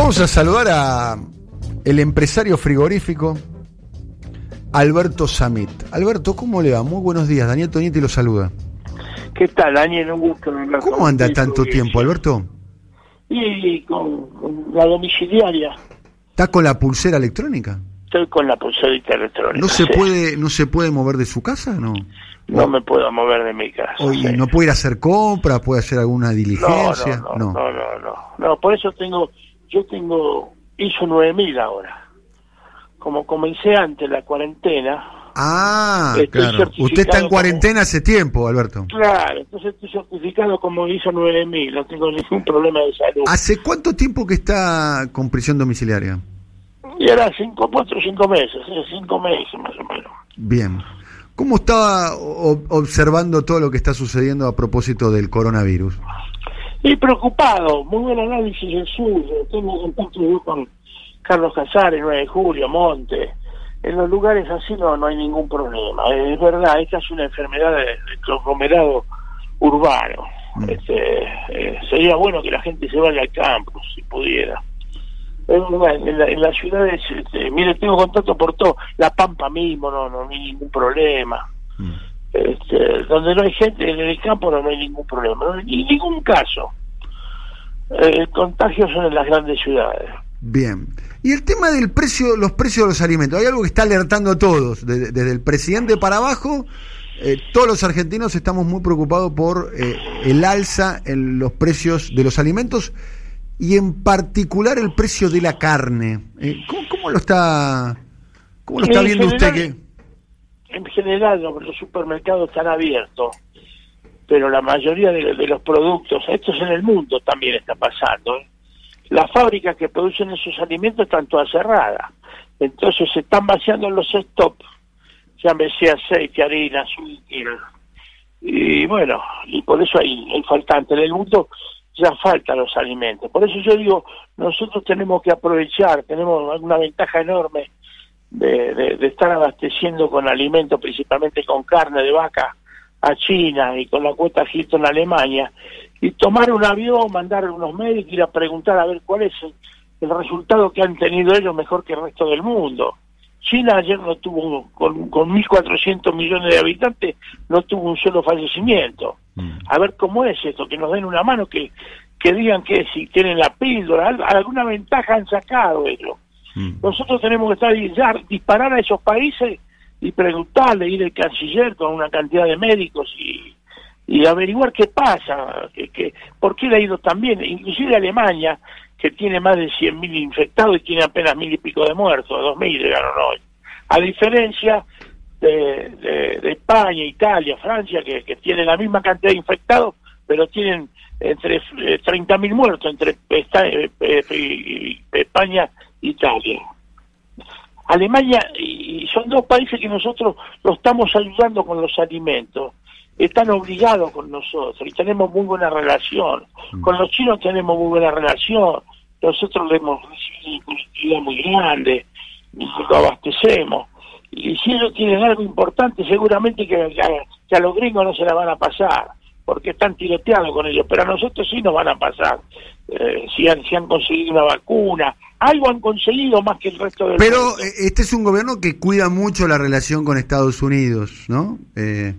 Vamos a saludar a el empresario frigorífico Alberto Samit. Alberto, ¿cómo le va? Muy buenos días. Daniel Tonietti lo saluda. ¿Qué tal, Daniel? Un gusto. hablar ¿Cómo anda tanto tiempo. Alberto? Y con, con la domiciliaria. ¿Está con la pulsera electrónica? Estoy con la pulserita electrónica. ¿No se sí. puede no se puede mover de su casa? No. No me puedo mover de mi casa. O- y sí. no puede ir a hacer compras, puede hacer alguna no, diligencia. no, no, no, no, no. No, por eso tengo, yo tengo, hizo 9000 ahora. Como comencé antes la cuarentena, Ah, claro. Usted está en como- cuarentena hace tiempo, Alberto. claro, entonces estoy certificado como hizo 9000, no tengo ningún problema de salud. ¿Hace cuánto tiempo que está con prisión domiciliaria? Y ahora cinco, cuatro o cinco meses, ¿eh? cinco meses más o menos. Bien. ¿Cómo estaba o- observando todo lo que está sucediendo a propósito del coronavirus? Y preocupado, muy buen análisis el suyo. Tengo contacto con Carlos Casares, 9 de julio, Monte. En los lugares así no, no hay ningún problema. Es verdad, esta es una enfermedad de, de conglomerado urbano. Mm. Este, eh, sería bueno que la gente se vaya al campo, si pudiera. En, la- en las ciudades, este, mire, tengo contacto por todo. La Pampa mismo, no, no, hay ningún problema. Mm. Este, donde no hay gente en el campo no, hay ningún problema, no hay ni- ningún caso. Eh, el contagio son en las grandes ciudades. Bien. Y el tema del precio, los precios de los alimentos. Hay algo que está alertando a todos, de- desde el presidente para abajo. eh, todos los argentinos estamos muy preocupados por eh, el alza en los precios de los alimentos y en particular el precio de la carne. Eh, ¿cómo, cómo lo está, cómo lo está En viendo usted? Que, En general los, supermercados están abiertos, pero la mayoría de, de los productos, esto es en el mundo también está pasando, ¿eh? las fábricas que producen esos alimentos están todas cerradas, entonces se están vaciando los stocks, llámese aceite, harina, azúcar, y bueno, y por eso hay, hay faltante. En el mundo ya faltan los alimentos. Por eso yo digo, nosotros tenemos que aprovechar, tenemos una ventaja enorme de, de- de estar abasteciendo con alimentos, principalmente con carne de vaca, a China y con la cuota Hilton a Alemania, y tomar un avión, mandar unos médicos, ir a preguntar a ver cuál es el, el resultado que han tenido ellos mejor que el resto del mundo. China ayer no tuvo, con, con 1.400 millones de habitantes, no tuvo un solo fallecimiento. Mm. A ver cómo es esto, que nos den una mano, que, que digan que si tienen la píldora, al- alguna ventaja han sacado ellos. Mm. Nosotros tenemos que estar y ya disparar a esos países y preguntarle, ir al canciller con una cantidad de médicos y, averiguar qué pasa, que, que, por qué le ha ido tan bien. Inclusive Alemania, que tiene más de 100.000 infectados y tiene apenas mil y pico de muertos, 2.000 llegaron hoy. A diferencia de, de- España, Italia, Francia, que, que tienen la misma cantidad de infectados, pero tienen entre eh, 30.000 muertos entre esta- eh, eh, España Italia. Alemania, y son dos países que nosotros lo estamos ayudando con los alimentos. Están obligados con nosotros y tenemos muy buena relación. Con los chinos tenemos muy buena relación. Nosotros le hemos recibido una colectividad muy grande, y lo abastecemos. Y si ellos tienen algo importante, seguramente que a los gringos no se la van a pasar, porque están tiroteados con ellos, pero a nosotros sí nos van a pasar. Eh, si, han, si han conseguido una vacuna, algo han conseguido más que el resto del Pero mundo. eh, este es un gobierno que cuida mucho la relación con Estados Unidos, ¿no? Eh,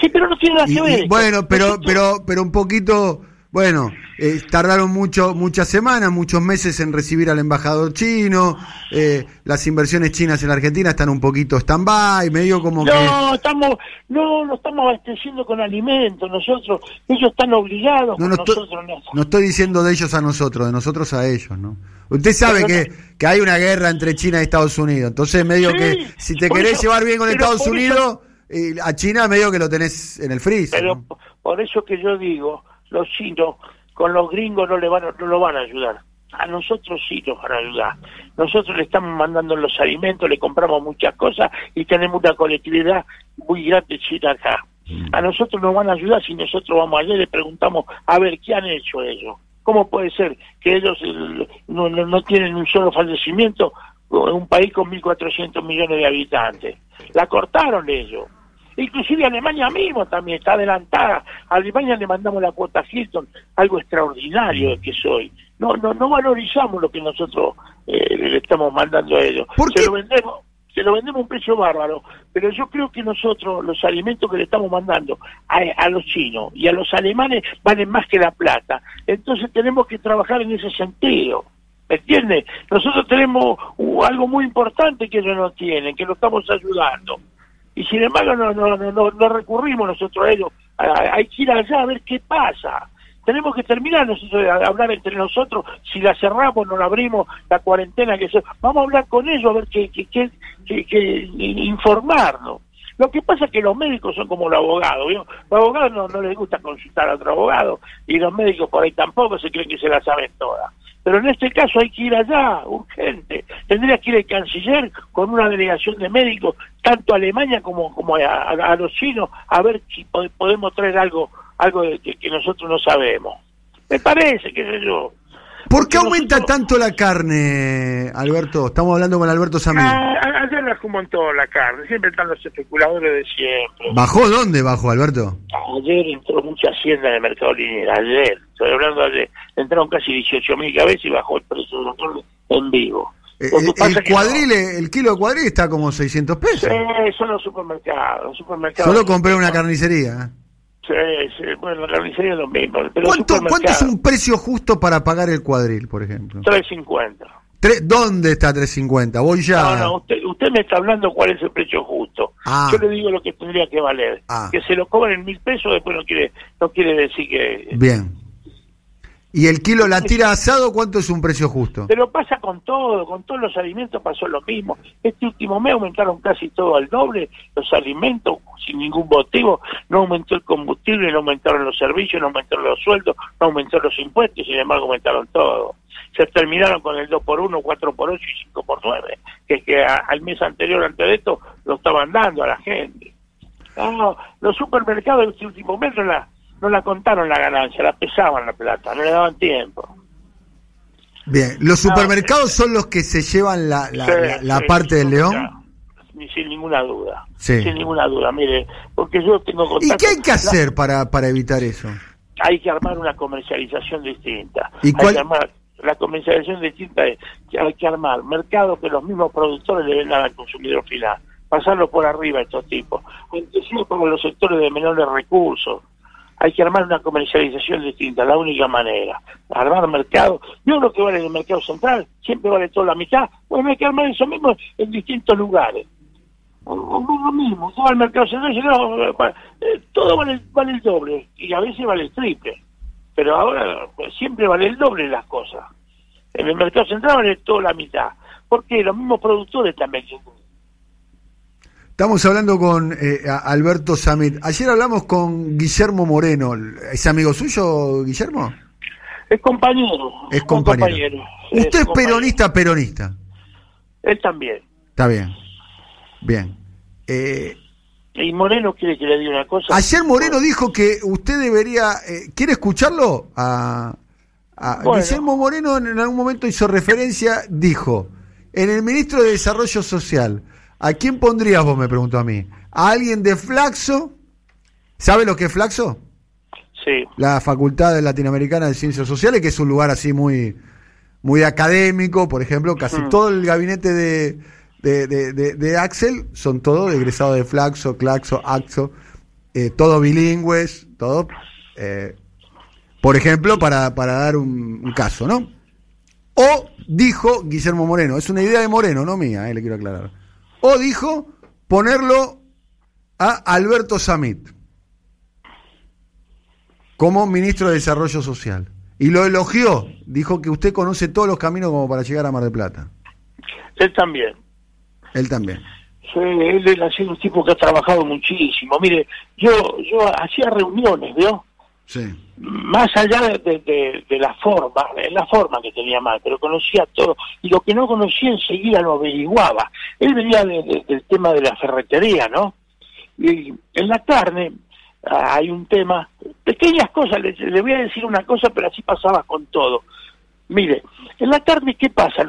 Sí, pero no tiene nada que ver. bueno, pero pero pero un poquito, bueno, eh, tardaron mucho muchas semanas, muchos meses en recibir al embajador chino. eh, las inversiones chinas en la Argentina están un poquito stand-by, medio como que No, estamos, no, no estamos abasteciendo con alimentos nosotros. Ellos están obligados, No, con no, estoy, nosotros no. no estoy diciendo de ellos a nosotros, de nosotros a ellos, ¿no? Usted sabe que, que hay una guerra entre China y Estados Unidos, entonces medio Sí, que si te querés eso- llevar bien con Estados por eso- Unidos, y a China medio que lo tenés en el freezer. Pero por eso que yo digo, los chinos con los gringos no le van no lo van a ayudar. A nosotros sí nos van a ayudar. Nosotros le estamos mandando los alimentos, le compramos muchas cosas y tenemos una colectividad muy grande china acá. A nosotros nos van a ayudar si nosotros vamos allá y le preguntamos a ver qué han hecho ellos. ¿Cómo puede ser que ellos eh, no, no tienen un solo fallecimiento en un país con 1.400 millones de habitantes? La cortaron ellos. Inclusive Alemania mismo también está adelantada. A Alemania le mandamos la cuota Hilton, algo extraordinario que soy. No, no, no valorizamos lo que nosotros eh, le estamos mandando a ellos. Se lo vendemos, se lo vendemos a un precio bárbaro, pero yo creo que nosotros los alimentos que le estamos mandando a, a, los chinos y a los alemanes valen más que la plata. Entonces tenemos que trabajar en ese sentido. ¿Me entiendes? Nosotros tenemos algo muy importante que ellos no tienen, que lo estamos ayudando y sin embargo no, no, no, no recurrimos nosotros a ellos, hay que ir allá a ver qué pasa. Tenemos que terminar nosotros a hablar entre nosotros, si la cerramos, no la abrimos, la cuarentena que se... Vamos a hablar con ellos, a ver qué, qué, qué, qué, informarnos. Lo que pasa es que los médicos son como los abogados, Los abogados no, no les gusta consultar a otro abogado y los médicos por ahí tampoco se creen que se la saben todas. Pero en este caso hay que ir allá, urgente. Tendría que ir el canciller con una delegación de médicos, tanto a Alemania como, como a, los chinos, a ver si podemos traer algo algo que, que, nosotros no sabemos. Me parece, qué sé yo. ¿Por qué aumenta tanto la carne, Alberto? Estamos hablando con Alberto Samir. Ah, ayer en toda la carne, siempre están los especuladores de siempre. ¿Bajó dónde bajó, Alberto? Ayer entró mucha hacienda en el mercado lineal, ayer, estoy hablando de ayer, entraron casi 18 mil cabezas y bajó el precio de la carne en vivo. Eh, el, cuadril, el kilo de cuadril está como 600 pesos. Sí, supermercados. Los supermercados Solo compré una carnicería. Sí, sí, bueno, la carnicería es lo mismo. Pero ¿Cuánto, ¿Cuánto es un precio justo para pagar el cuadril, por ejemplo? 3.50. ¿Dónde está 350? Voy ya. No, no, usted, usted me está hablando cuál es el precio justo. Ah. Yo le digo lo que tendría que valer. Ah. Que se lo cobren en mil pesos, después no quiere, no quiere decir que. Bien. ¿Y el kilo la tira asado cuánto es un precio justo? Pero pasa con todo, con todos los alimentos pasó lo mismo. Este último mes aumentaron casi todo al doble los alimentos sin ningún motivo. No aumentó el combustible, no aumentaron los servicios, no aumentaron los sueldos, no aumentaron los impuestos, sin embargo aumentaron todo. Se terminaron con el 2 por 1 4 por 8 y 5 por 9 que es que al mes anterior, antes de esto, lo estaban dando a la gente. No, los supermercados este último mes la no la contaron la ganancia, la pesaban la plata, no le daban tiempo. Bien, ¿los supermercados son los que se llevan la, la, parte del león? sin ninguna duda, sin ninguna duda, mire, porque yo tengo contacto... ¿Y qué hay que hacer para, para evitar eso? Hay que armar una comercialización distinta. ¿Y cuál? Hay que armar, la comercialización distinta es que hay que armar mercados que los mismos productores le vendan al consumidor final, pasarlo por arriba a estos tipos, sea como los sectores de menores recursos, hay que armar una comercialización distinta, la única manera. Armar mercado, yo lo que vale el mercado central, siempre vale toda la mitad, bueno, hay que armar eso mismo en distintos lugares. O, lo mismo, todo el mercado central, eh, todo vale, vale el doble, y a veces vale el triple, pero ahora pues, siempre vale el doble las cosas. En el mercado central vale toda la mitad, porque los mismos productores también Estamos hablando con eh, Alberto Samit. Ayer hablamos con Guillermo Moreno. ¿Es amigo suyo, Guillermo? Es compañero. Es compañero. ¿Usted es, peronista, peronista? Él también. Está bien. Bien. Eh, y Moreno quiere que le diga una cosa. Ayer Moreno dijo que usted debería. Eh, ¿Quiere escucharlo? A, Guillermo Moreno en algún momento hizo referencia, dijo: En el ministro de Desarrollo Social ¿A quién pondrías vos, me preguntó a mí? ¿A alguien de Flaxo? ¿Sabe lo que es Flaxo? Sí. La Facultad Latinoamericana de Ciencias Sociales, que es un lugar así muy, muy académico, por ejemplo, casi mm. todo el gabinete de, de, Axel son todos egresados de Flaxo, Claxo, Axo, eh, todos bilingües, todo. Eh, por ejemplo, para, para dar un, un, caso, ¿no? O dijo Guillermo Moreno, es una idea de Moreno, no mía, eh, le quiero aclarar o dijo ponerlo a Alberto Samit como ministro de Desarrollo Social. Y lo elogió, dijo que usted conoce todos los caminos como para llegar a Mar del Plata. Él también. Él también. Sí, él ha sido un tipo que ha trabajado muchísimo. Mire, yo yo hacía reuniones, ¿vio? Sí. Más allá de, la forma, la forma que tenía mal, pero conocía todo. Y lo que no conocía enseguida lo averiguaba. Él venía del tema de la ferretería, ¿no? Y en la carne ah, hay un tema, pequeñas cosas, le, voy a decir una cosa, pero así pasaba con todo. Mire, en la carne, ¿qué pasa?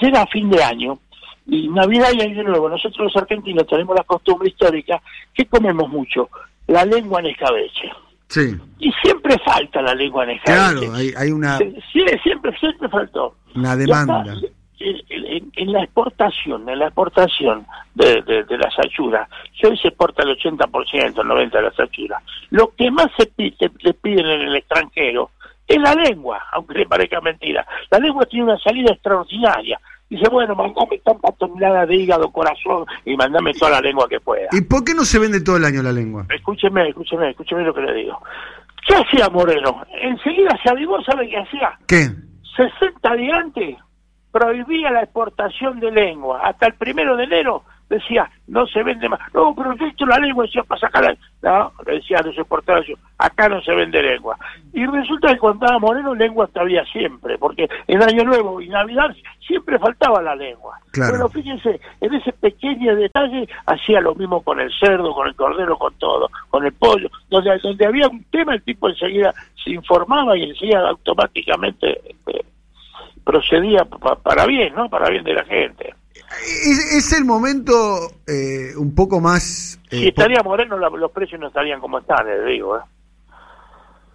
llega a fin de año y Navidad y Año Nuevo, nosotros los argentinos tenemos la costumbre histórica que comemos mucho, la lengua en escabeche. Sí. Y siempre falta la lengua en escabeche. Claro, hay, hay una, Sí, siempre, siempre faltó. una demanda. acá, En, en- en la exportación, en la exportación de, de, de las achuras, que hoy se exporta el 80%, el 90% de las achuras, lo que más se pide, le piden en el extranjero es la lengua, aunque le parezca mentira. La lengua tiene una salida extraordinaria. Dice, bueno, mandame tantas toneladas de hígado, corazón, y mandame toda la lengua que pueda. ¿Y por qué no se vende todo el año la lengua? Escúcheme, escúcheme, escúcheme lo que le digo. ¿Qué hacía Moreno? Enseguida se avivó, ¿sabe qué hacía? ¿Qué? 60 días antes prohibía la exportación de lengua. Hasta el primero de enero decía, no se vende más. No, pero yo he hecho la lengua, decía, para sacarla. No, le decía a los exportadores, acá no se vende lengua. Y resulta que cuando estaba Moreno, lengua había siempre, porque en Año Nuevo y Navidad siempre faltaba la lengua. Claro. Pero fíjense, en ese pequeño detalle hacía lo mismo con el cerdo, con el cordero, con todo, con el pollo. Donde, donde había un tema, el tipo enseguida se informaba y enseguida automáticamente este, procedía pa- para bien, ¿no? Para bien de la gente. Es, es el momento eh, un poco más... eh, si estaría Moreno, la- los precios no estarían como están, les digo, ¿eh?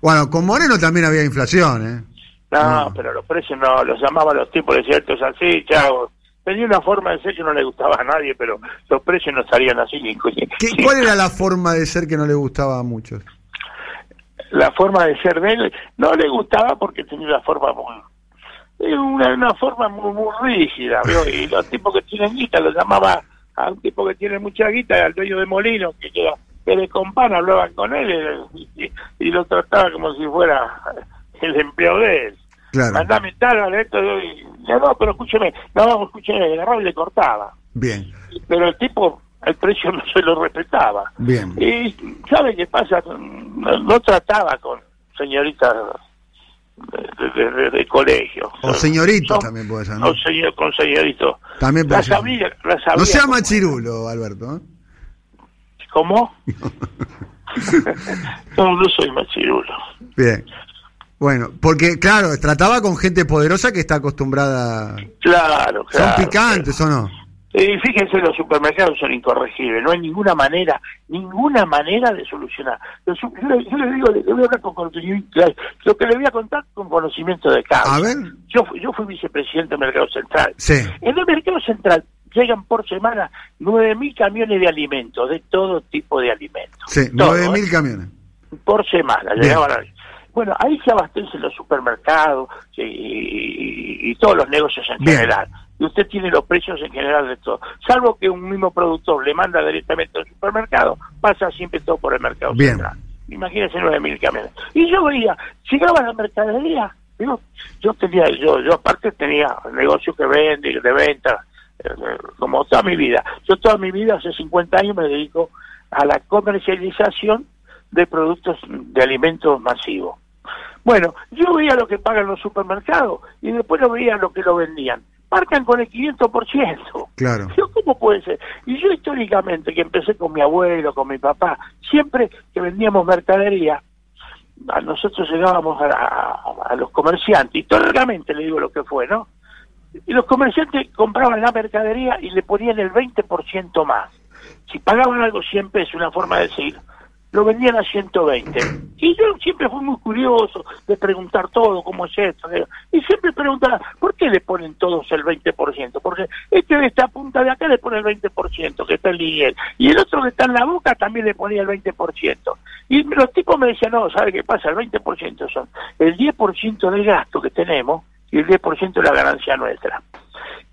Bueno, con Moreno también había inflación, ¿eh? No, No. pero los precios no, los llamaban los tipos, decían esto es así, chao. Tenía una forma de ser que no le gustaba a nadie, pero los precios no estarían así ni ¿Qué- ¿Cuál era la forma de ser que no le gustaba a muchos? la forma de ser de él no le gustaba porque tenía una forma muy eh, una, una forma muy, muy rígida ¿vio? y los tipos que tienen guita lo llamaba a un tipo que tiene mucha guita al dueño de molino que que de compan hablaban con él eh, y, y lo trataba como si fuera el empleo de él Claro. mandame tal esto y, no, no pero escúcheme no escúcheme y le cortaba Bien, pero el tipo el precio no se lo respetaba bien. y ¿sabe qué pasa? No, no trataba con señoritas de, de- colegio. O señoritos Son- también puede ser, ¿no? o señor, con señoritos. También puede ser. No sea cómo- machirulo, Alberto. ¿eh? ¿Cómo? no, no soy machirulo. Bien. Bueno, porque claro, trataba con gente poderosa que está acostumbrada... Claro, ¿Son claro. picantes o no? Y fíjense, los supermercados son incorregibles, no hay ninguna manera, ninguna manera de solucionar. Yo, le- yo le digo, le, le voy a hablar con conocimiento, lo que le voy a contar con conocimiento de causa. A ver. Yo, fui- yo fui vicepresidente del Mercado Central. Sí. En el Mercado Central llegan por semana 9.000 camiones de alimentos, de todo tipo de alimentos. Sí, Todo, 9.000 ¿eh? camiones. por semana. Llegaban ahí. Bueno, ahí se abastecen los supermercados y, y- y todos los negocios en Bien. general. Y usted tiene los precios en general de todo. Salvo que un mismo productor le manda directamente al supermercado, pasa siempre todo por el mercado Bien. central. Imagínense 9.000 camiones. Y yo veía, llegaba la mercadería, digo, yo tenía, yo, yo aparte tenía negocio que vende, de venta, eh, como toda mi vida. Yo toda mi vida, hace 50 años, me dedico a la comercialización de productos de alimentos masivos. Bueno, yo veía lo que pagan los supermercados y después lo veía lo que lo vendían. Marcan con el 500%. Claro. Yo, ¿Cómo puede ser? Y yo históricamente, que empecé con mi abuelo, con mi papá, siempre que vendíamos mercadería, a nosotros llegábamos a, a- a los comerciantes, históricamente le digo lo que fue, ¿no? Y los comerciantes compraban la mercadería y le ponían el 20% más. Si pagaban algo 100 pesos, una forma de decir, lo vendían a 120. Y yo siempre fui muy curioso de preguntar todo, cómo es esto. Y siempre preguntaba, ¿por qué le ponen todos el 20%? Porque este de esta punta de acá le pone el 20%, que está el Miguel. Y el otro que está en la boca también le ponía el 20%. Y los tipos me decían, no, ¿sabe qué pasa? El 20% son el 10% del gasto que tenemos y el 10% de la ganancia nuestra.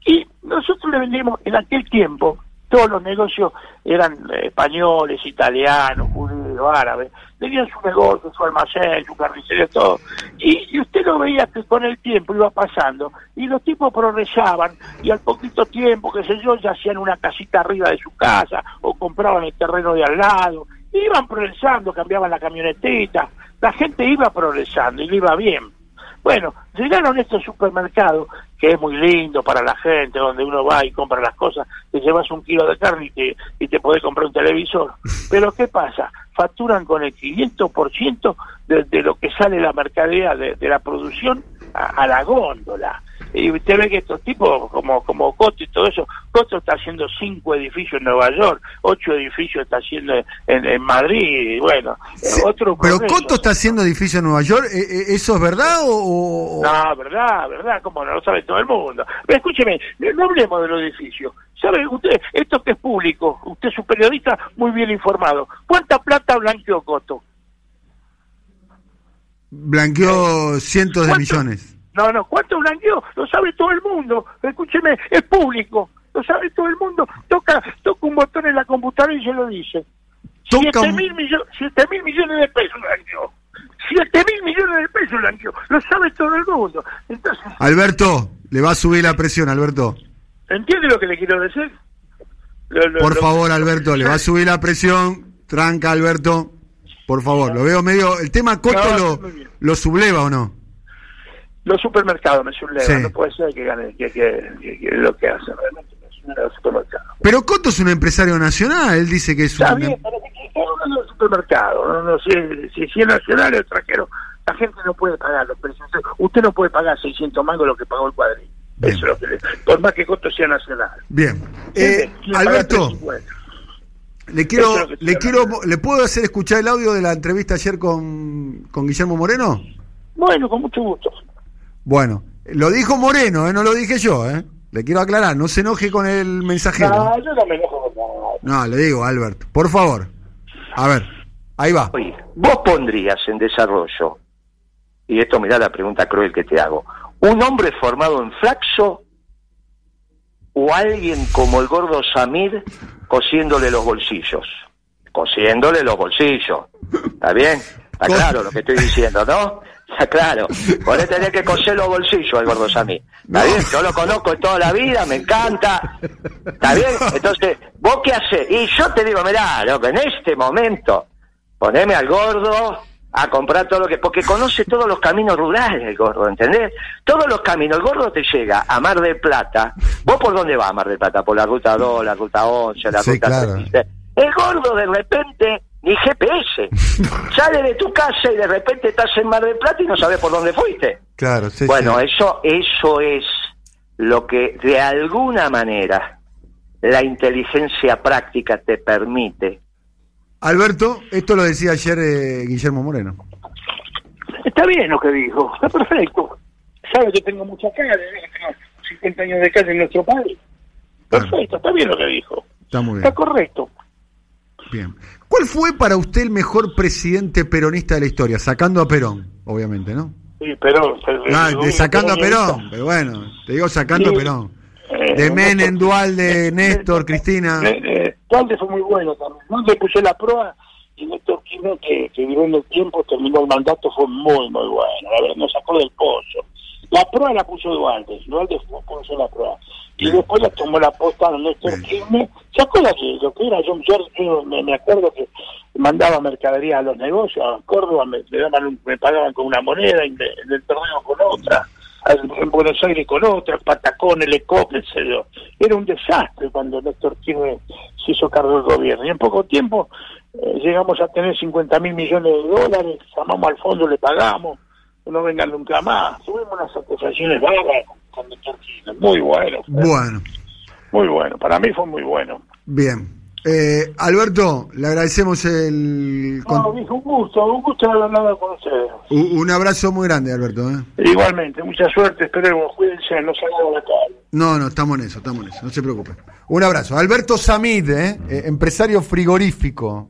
Y nosotros le vendíamos en aquel tiempo, todos los negocios eran eh, españoles, italianos, judíos, árabes, tenían su negocio, su almacén, su carnicería, todo. Y, usted lo veía que con el tiempo iba pasando y los tipos progresaban y al poquito tiempo, qué sé yo, ya hacían una casita arriba de su casa o compraban el terreno de al lado. Iban progresando, cambiaban la camionetita, la gente iba progresando y le iba bien. Bueno, llegaron estos supermercados, que es muy lindo para la gente, donde uno va y compra las cosas, te llevas un kilo de carne y te, y te podés comprar un televisor. Pero ¿qué pasa? Facturan con el 500% de, de lo que sale la mercadería de, de la producción a, a la góndola. Y usted ve que estos tipos, como como Coto y todo eso, Coto está haciendo cinco edificios en Nueva York, ocho edificios está haciendo en, en Madrid, y bueno, Sí, otro pero. Coto está haciendo edificio en Nueva York, ¿e- e- ¿eso es verdad o...? No, verdad, verdad, como no lo sabe todo el mundo. Pero escúcheme, no hablemos de los edificios. ¿Sabe usted, esto que es público, usted es un periodista muy bien informado, ¿cuánta plata blanqueó Coto? Blanqueó cientos de millones. No, no, ¿cuánto blanqueó? Lo sabe todo el mundo. Escúcheme, es público. Lo sabe todo el mundo. Toca, toca un botón en la computadora y se lo dice. Toca Siete un- mil, millo- millones de pesos blanqueó. Siete mil millones de pesos blanqueó. Lo sabe todo el mundo. Entonces, Alberto, le va a subir la presión, Alberto. ¿entiende lo que le quiero decir? Lo- lo- Por lo- favor, Alberto, le va a subir la presión. Tranca, Alberto. Por favor, lo veo medio... ¿El tema Coto No, lo, lo subleva o no? Los supermercados me sublevan. Sí. No puede ser que gane que, que, que- que lo que hacen realmente los supermercados. Pero Coto es un empresario nacional, él dice que es Está un... bien, pero que está hablando del supermercado. No, no, si, si, si es nacional o extranjero, la gente no puede pagar los precios. Usted no puede pagar 600 mangos lo que pagó el cuadril. Bien. Eso es lo que le- por más que costo sea nacional. Bien. Eh, pagar Alberto, 350. le quiero, es le quiero, hablando. ¿le puedo hacer escuchar el audio de la entrevista ayer con, con Guillermo Moreno? Bueno, con mucho gusto. Bueno, lo dijo Moreno, ¿eh? no lo dije yo, ¿eh? Le quiero aclarar, no se enoje con el mensajero. No, yo no me enojo con nada. No, le digo, Albert, por favor. A ver, ahí va. Oye, vos pondrías en desarrollo, y esto mirá la pregunta cruel que te hago, un hombre formado en flaxo o alguien como el gordo Samir cosiéndole los bolsillos. Cosiéndole los bolsillos. ¿Está bien? Está claro lo que estoy diciendo, ¿no? Claro. Vos le tenés que coser los bolsillos al gordo Samir. ¿Está bien? Yo lo conozco toda la vida, me encanta. ¿Está bien? Entonces, ¿vos qué haces? Y yo te digo, mirá, loco, en este momento, poneme al gordo a comprar todo lo que... Porque conoce todos los caminos rurales el gordo, ¿entendés? Todos los caminos. El gordo te llega a Mar del Plata. ¿Vos por dónde vas a Mar del Plata? Por la ruta 2, la ruta 11, la Sí, ruta claro. 36. El gordo de repente, ni GPS. Sale de tu casa y de repente estás en Mar del Plata y no sabes por dónde fuiste. Claro, sí, Bueno, sí. eso, eso es lo que de alguna manera la inteligencia práctica te permite. Alberto, esto lo decía ayer eh, Guillermo Moreno. Está bien lo que dijo, está perfecto. Sabe que tengo mucha calle, ¿eh? tengo 50 años de calle en nuestro país. Perfecto, está bien lo que dijo. Está muy Está bien. correcto. Bien. ¿Cuál fue para usted el mejor presidente peronista de la historia? Sacando a Perón, obviamente, ¿no? Sí, pero- Ah, de sacando a Perón, pero bueno, te digo sacando a. Perón. Eh, De Menem, Néstor- Dualde, Néstor, Cristina. Eh, eh, Dualde fue muy bueno también. Dualde puso la prueba y Néstor Kirchner, que, que duró en el tiempo, terminó el mandato, fue muy, muy bueno. La verdad, nos sacó del pozo. La prueba la puso Dualde. Dualde fue, puso la prueba. Y Bien. después la tomó la posta Néstor. Kirchner. ¿Se acuerda que lo que era John George? Yo me, me acuerdo que mandaba mercadería a los negocios, a Córdoba, me, me daban un- me pagaban con una moneda y me, en el torneo con otra. En Buenos Aires con otra, Patacón, el ECOP, etc. Era un desastre cuando Néstor Kirchner se hizo cargo del gobierno. Y en poco tiempo eh, llegamos a tener 50 mil millones de dólares, llamamos al fondo, le pagamos, no vengan nunca más. Tuvimos unas acusaciones bárbaras con Néstor Kirchner, muy bueno. fue, Bueno, Muy bueno, para mí fue muy bueno. bien. Eh, Alberto, le agradecemos el... con- No, dijo un gusto, un gusto haber hablado con ustedes. un un abrazo muy grande, Alberto. ¿eh? Igualmente, mucha suerte, esperemos, cuídense, no salgan a la calle. No, no, estamos en eso, estamos en eso, no se preocupe. Un abrazo. Alberto Samid. Eh, empresario frigorífico.